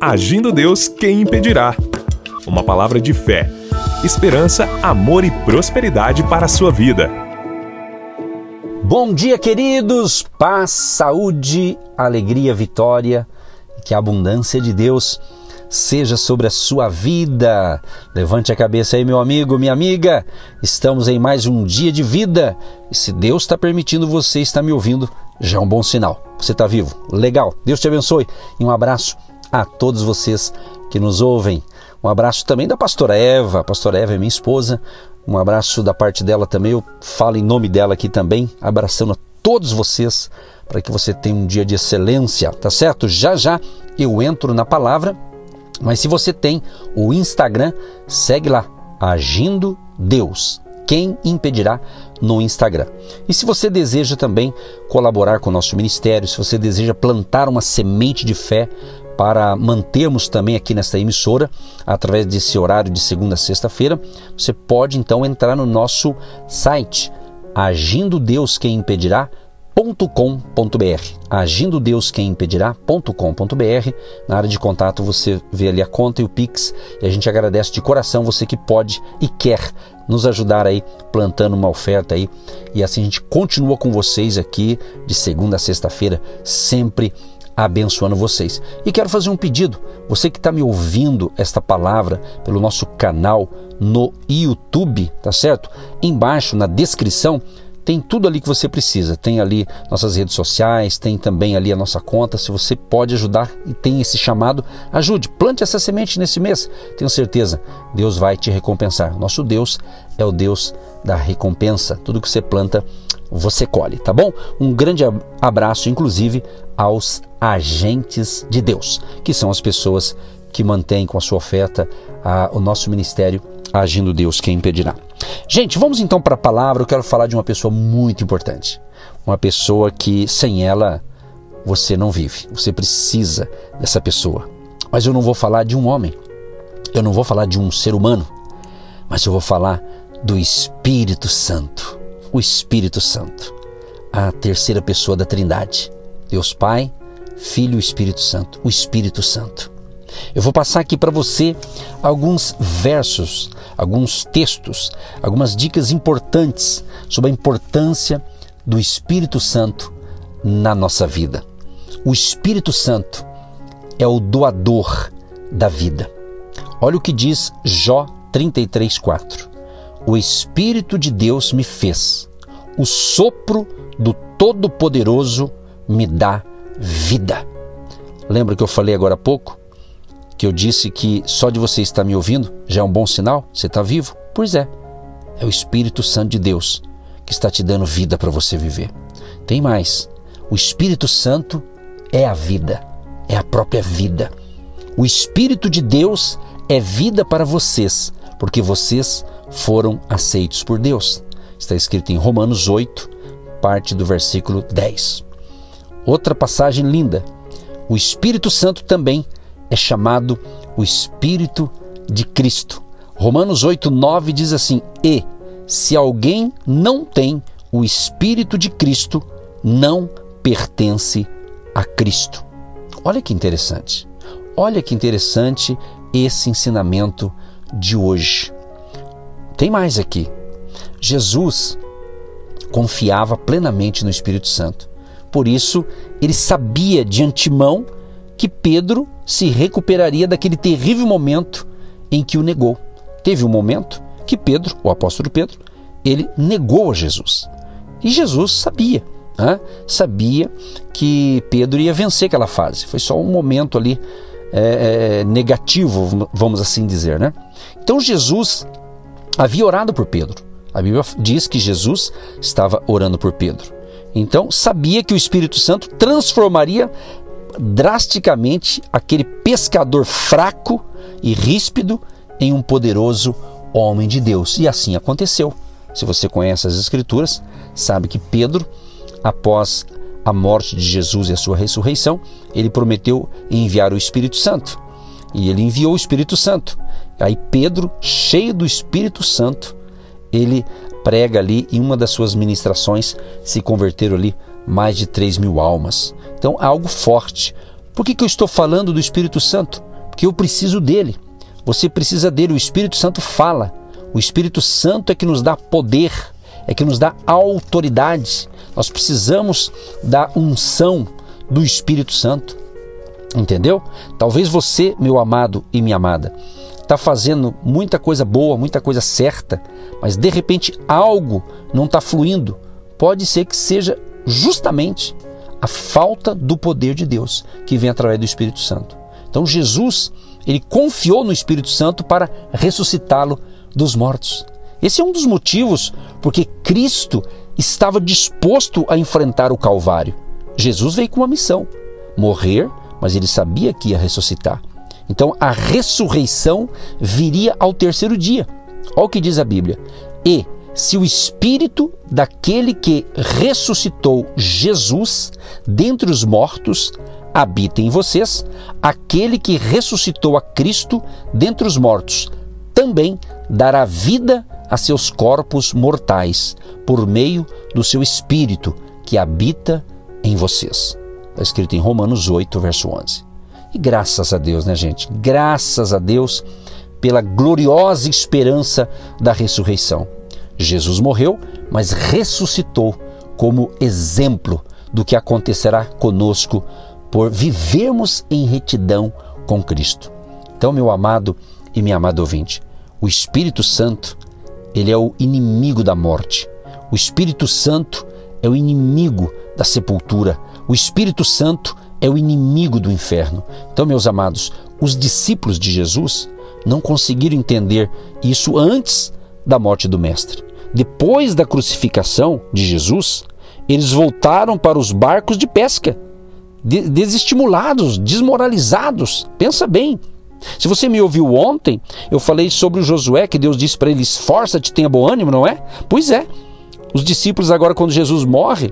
Agindo Deus, quem impedirá? Uma palavra de fé, esperança, amor e prosperidade para a sua vida. Bom dia, queridos! Paz, saúde, alegria, vitória, que a abundância de Deus seja sobre a sua vida. Levante a cabeça aí, meu amigo, minha amiga. Estamos em mais um dia de vida. E se Deus está permitindo você estar me ouvindo, já é um bom sinal. Você está vivo. Legal. Deus te abençoe. E um abraço a todos vocês que nos ouvem. Um abraço também da pastora Eva. A pastora Eva é minha esposa. Um abraço da parte dela também. Eu falo em nome dela aqui também, abraçando a todos vocês para que você tenha um dia de excelência, tá certo? Já já eu entro na palavra mas se você tem o Instagram, segue lá, Agindo Deus. Quem impedirá no Instagram? E se você deseja também colaborar com o nosso ministério, se você deseja plantar uma semente de fé para mantermos também aqui nesta emissora, através desse horário de segunda a sexta-feira, você pode então entrar no nosso site agindo Deus quem impedirá agindo Deus quem impedirá.com.br. Na área de contato você vê ali a conta e o Pix e a gente agradece de coração você que pode e quer nos ajudar aí plantando uma oferta aí e assim a gente continua com vocês aqui de segunda a sexta-feira sempre abençoando vocês. E quero fazer um pedido. Você que está me ouvindo esta palavra pelo nosso canal no YouTube, tá certo? Embaixo na descrição tem tudo ali que você precisa. Tem ali nossas redes sociais, tem também ali a nossa conta. Se você pode ajudar e tem esse chamado, ajude, plante essa semente nesse mês. Tenho certeza, Deus vai te recompensar. Nosso Deus é o Deus da recompensa. Tudo que você planta, você colhe, tá bom? Um grande abraço, inclusive, aos agentes de Deus, que são as pessoas que mantêm com a sua oferta a, o nosso ministério agindo Deus, quem impedirá. Gente, vamos então para a palavra. Eu quero falar de uma pessoa muito importante. Uma pessoa que sem ela você não vive. Você precisa dessa pessoa. Mas eu não vou falar de um homem. Eu não vou falar de um ser humano. Mas eu vou falar do Espírito Santo. O Espírito Santo. A terceira pessoa da Trindade. Deus Pai, Filho e Espírito Santo. O Espírito Santo. Eu vou passar aqui para você alguns versos, alguns textos, algumas dicas importantes sobre a importância do Espírito Santo na nossa vida. O Espírito Santo é o doador da vida. Olha o que diz Jó 33:4. O Espírito de Deus me fez. O sopro do Todo-Poderoso me dá vida. Lembra que eu falei agora há pouco que eu disse que só de você estar me ouvindo já é um bom sinal? Você está vivo? Pois é. É o Espírito Santo de Deus que está te dando vida para você viver. Tem mais. O Espírito Santo é a vida, é a própria vida. O Espírito de Deus é vida para vocês, porque vocês foram aceitos por Deus. Está escrito em Romanos 8, parte do versículo 10. Outra passagem linda. O Espírito Santo também é chamado o Espírito de Cristo. Romanos 8, 9 diz assim: E se alguém não tem o Espírito de Cristo, não pertence a Cristo. Olha que interessante. Olha que interessante esse ensinamento de hoje. Tem mais aqui. Jesus confiava plenamente no Espírito Santo. Por isso, ele sabia de antemão que Pedro se recuperaria daquele terrível momento em que o negou. Teve um momento que Pedro, o apóstolo Pedro, ele negou a Jesus. E Jesus sabia, né? sabia que Pedro ia vencer aquela fase. Foi só um momento ali é, é, negativo, vamos assim dizer. Né? Então Jesus havia orado por Pedro. A Bíblia diz que Jesus estava orando por Pedro. Então sabia que o Espírito Santo transformaria drasticamente aquele pescador fraco e ríspido em um poderoso homem de Deus. E assim aconteceu. Se você conhece as Escrituras, sabe que Pedro, após a morte de Jesus e a sua ressurreição, ele prometeu enviar o Espírito Santo. E ele enviou o Espírito Santo. Aí Pedro, cheio do Espírito Santo, ele prega ali em uma das suas ministrações, se converteram ali mais de 3 mil almas. Então, algo forte. Por que, que eu estou falando do Espírito Santo? Porque eu preciso dele. Você precisa dele. O Espírito Santo fala. O Espírito Santo é que nos dá poder, é que nos dá autoridade. Nós precisamos da unção do Espírito Santo. Entendeu? Talvez você, meu amado e minha amada, está fazendo muita coisa boa, muita coisa certa, mas de repente algo não está fluindo. Pode ser que seja justamente a falta do poder de Deus que vem através do Espírito Santo. Então Jesus, ele confiou no Espírito Santo para ressuscitá-lo dos mortos. Esse é um dos motivos porque Cristo estava disposto a enfrentar o Calvário. Jesus veio com uma missão: morrer, mas ele sabia que ia ressuscitar. Então a ressurreição viria ao terceiro dia. Olha o que diz a Bíblia. E se o espírito daquele que ressuscitou Jesus dentre os mortos habita em vocês, aquele que ressuscitou a Cristo dentre os mortos também dará vida a seus corpos mortais por meio do seu espírito que habita em vocês. Está escrito em Romanos 8, verso 11. E graças a Deus, né, gente? Graças a Deus pela gloriosa esperança da ressurreição. Jesus morreu, mas ressuscitou como exemplo do que acontecerá conosco por vivermos em retidão com Cristo. Então, meu amado e minha amada ouvinte, o Espírito Santo, ele é o inimigo da morte. O Espírito Santo é o inimigo da sepultura. O Espírito Santo é o inimigo do inferno. Então, meus amados, os discípulos de Jesus não conseguiram entender isso antes da morte do Mestre. Depois da crucificação de Jesus, eles voltaram para os barcos de pesca, desestimulados, desmoralizados. Pensa bem, se você me ouviu ontem, eu falei sobre o Josué, que Deus disse para ele: esforça-te, tenha bom ânimo, não é? Pois é. Os discípulos, agora, quando Jesus morre,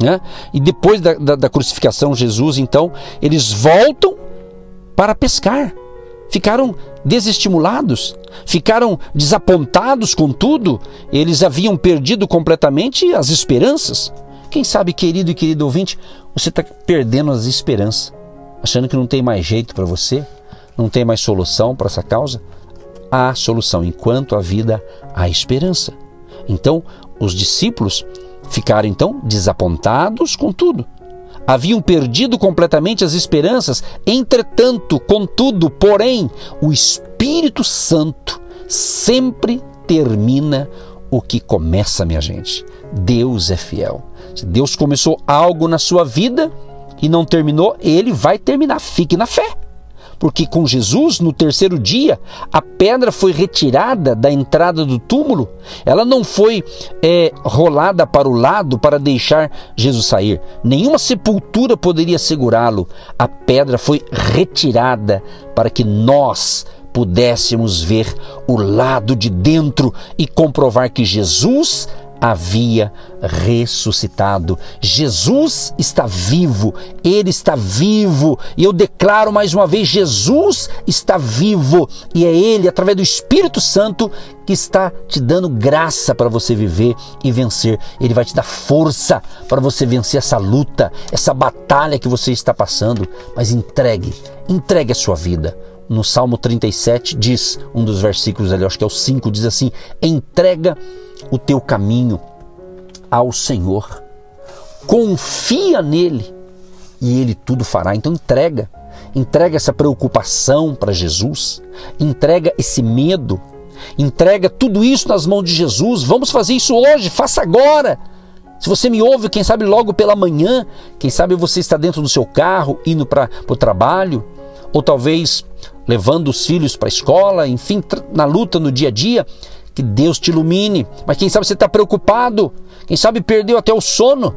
né, e depois da, da, da crucificação, Jesus, então, eles voltam para pescar. Ficaram desestimulados, ficaram desapontados com tudo, eles haviam perdido completamente as esperanças. Quem sabe, querido e querido ouvinte, você está perdendo as esperanças, achando que não tem mais jeito para você, não tem mais solução para essa causa? Há solução. Enquanto há vida, há esperança. Então, os discípulos ficaram então desapontados com tudo. Haviam perdido completamente as esperanças. Entretanto, contudo, porém, o Espírito Santo sempre termina o que começa, minha gente. Deus é fiel. Se Deus começou algo na sua vida e não terminou, ele vai terminar. Fique na fé porque com Jesus, no terceiro dia, a pedra foi retirada da entrada do túmulo, ela não foi é, rolada para o lado para deixar Jesus sair. Nenhuma sepultura poderia segurá-lo. A pedra foi retirada para que nós pudéssemos ver o lado de dentro e comprovar que Jesus havia ressuscitado. Jesus está vivo, ele está vivo. E eu declaro mais uma vez: Jesus está vivo. E é ele, através do Espírito Santo, que está te dando graça para você viver e vencer. Ele vai te dar força para você vencer essa luta, essa batalha que você está passando. Mas entregue, entregue a sua vida no Salmo 37 diz, um dos versículos ali, acho que é o 5, diz assim: entrega o teu caminho ao Senhor, confia nele e ele tudo fará. Então entrega, entrega essa preocupação para Jesus, entrega esse medo, entrega tudo isso nas mãos de Jesus. Vamos fazer isso hoje, faça agora. Se você me ouve, quem sabe logo pela manhã, quem sabe você está dentro do seu carro, indo para o trabalho, ou talvez levando os filhos para a escola, enfim, na luta no dia a dia, que Deus te ilumine. Mas quem sabe você está preocupado, quem sabe perdeu até o sono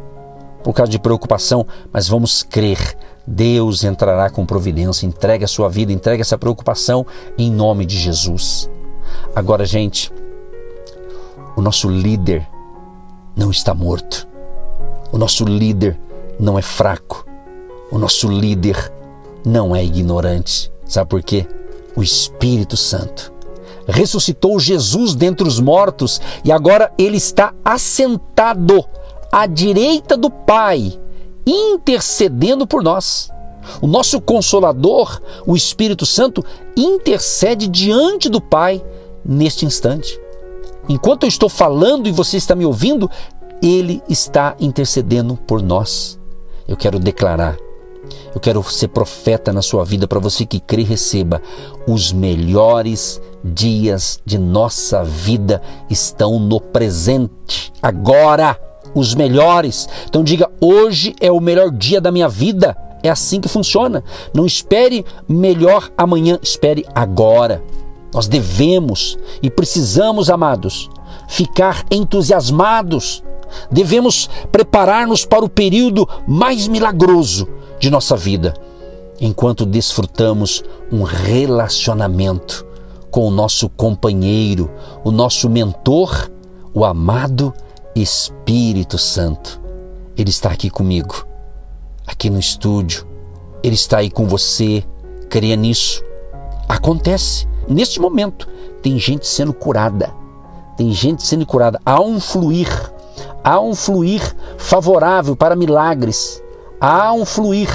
por causa de preocupação, mas vamos crer. Deus entrará com providência, entregue a sua vida, entregue essa preocupação em nome de Jesus. Agora, gente, o nosso líder não está morto. O nosso líder não é fraco. O nosso líder não é ignorante. Sabe por quê? O Espírito Santo ressuscitou Jesus dentre os mortos e agora ele está assentado à direita do Pai, intercedendo por nós. O nosso consolador, o Espírito Santo, intercede diante do Pai neste instante. Enquanto eu estou falando e você está me ouvindo, ele está intercedendo por nós. Eu quero declarar, eu quero ser profeta na sua vida para você que crê receba. Os melhores dias de nossa vida estão no presente, agora. Os melhores. Então diga: hoje é o melhor dia da minha vida. É assim que funciona. Não espere melhor amanhã, espere agora. Nós devemos e precisamos, amados, ficar entusiasmados. Devemos preparar-nos para o período mais milagroso de nossa vida, enquanto desfrutamos um relacionamento com o nosso companheiro, o nosso mentor, o amado Espírito Santo. Ele está aqui comigo, aqui no estúdio. Ele está aí com você. Creia nisso. Acontece. Neste momento, tem gente sendo curada. Tem gente sendo curada. Há um fluir. Há um fluir favorável para milagres. Há um fluir.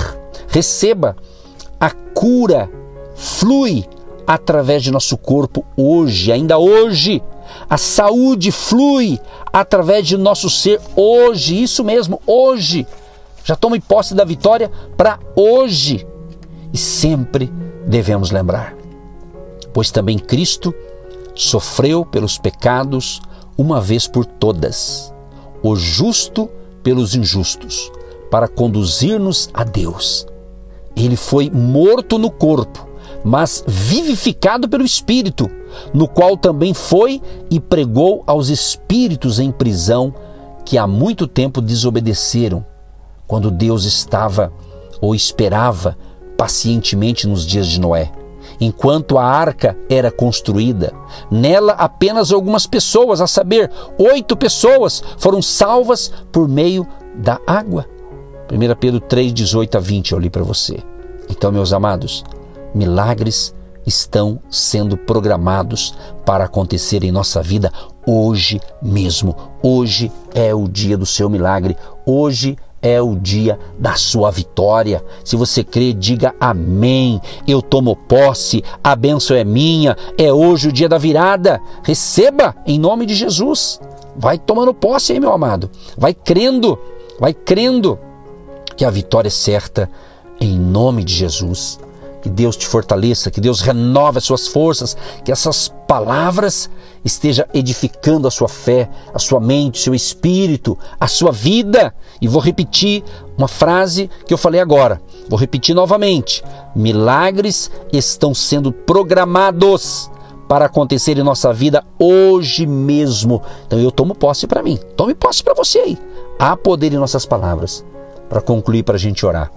Receba. A cura flui através de nosso corpo hoje, ainda hoje. A saúde flui através de nosso ser hoje, isso mesmo, hoje. Já tome posse da vitória para hoje. E sempre devemos lembrar pois também Cristo sofreu pelos pecados uma vez por todas, o justo pelos injustos, para conduzir-nos a Deus. Ele foi morto no corpo, mas vivificado pelo Espírito, no qual também foi e pregou aos espíritos em prisão que há muito tempo desobedeceram, quando Deus estava ou esperava pacientemente nos dias de Noé enquanto a arca era construída. Nela, apenas algumas pessoas, a saber, oito pessoas, foram salvas por meio da água. 1 Pedro 3, 18 a 20, eu li para você. Então, meus amados, milagres estão sendo programados para acontecer em nossa vida hoje mesmo. Hoje é o dia do seu milagre. Hoje é o dia da sua vitória. Se você crê, diga amém. Eu tomo posse, a bênção é minha, é hoje o dia da virada. Receba em nome de Jesus. Vai tomando posse aí, meu amado. Vai crendo, vai crendo que a vitória é certa em nome de Jesus. Que Deus te fortaleça, que Deus renove as suas forças, que essas palavras esteja edificando a sua fé, a sua mente, seu espírito, a sua vida. E vou repetir uma frase que eu falei agora. Vou repetir novamente. Milagres estão sendo programados para acontecer em nossa vida hoje mesmo. Então eu tomo posse para mim. Tome posse para você aí. Há poder em nossas palavras. Para concluir, para a gente orar.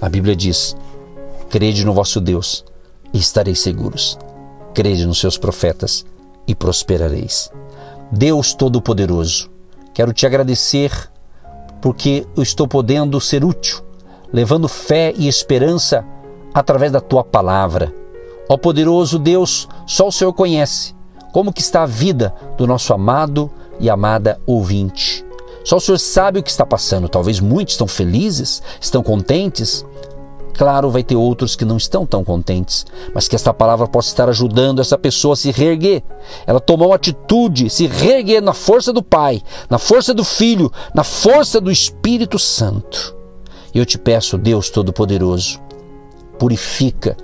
A Bíblia diz: Crede no vosso Deus e estareis seguros. Crede nos seus profetas e prosperareis. Deus Todo-Poderoso, quero te agradecer porque eu estou podendo ser útil, levando fé e esperança através da tua palavra. Ó poderoso Deus, só o Senhor conhece como que está a vida do nosso amado e amada ouvinte. Só o Senhor sabe o que está passando. Talvez muitos estão felizes, estão contentes, Claro, vai ter outros que não estão tão contentes, mas que esta palavra possa estar ajudando essa pessoa a se reerguer. Ela tomar uma atitude, se reerguer na força do Pai, na força do Filho, na força do Espírito Santo. E eu te peço, Deus Todo-Poderoso, purifica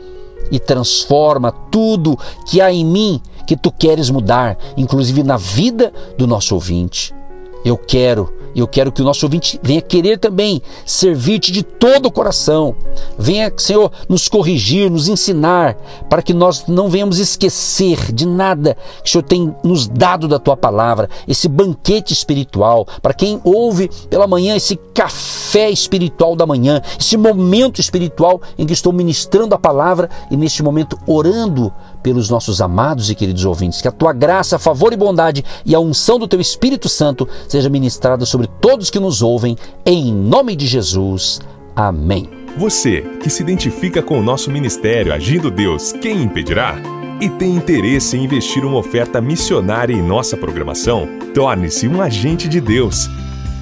e transforma tudo que há em mim que tu queres mudar, inclusive na vida do nosso ouvinte. Eu quero e eu quero que o nosso ouvinte venha querer também servir-te de todo o coração. Venha, Senhor, nos corrigir, nos ensinar, para que nós não venhamos esquecer de nada que o Senhor tem nos dado da tua palavra, esse banquete espiritual. Para quem ouve pela manhã esse café espiritual da manhã, esse momento espiritual em que estou ministrando a palavra e neste momento orando pelos nossos amados e queridos ouvintes. Que a tua graça, favor e bondade e a unção do teu Espírito Santo seja ministrada sobre todos que nos ouvem, em nome de Jesus. Amém. Você que se identifica com o nosso ministério Agindo Deus, quem impedirá? E tem interesse em investir uma oferta missionária em nossa programação? Torne-se um agente de Deus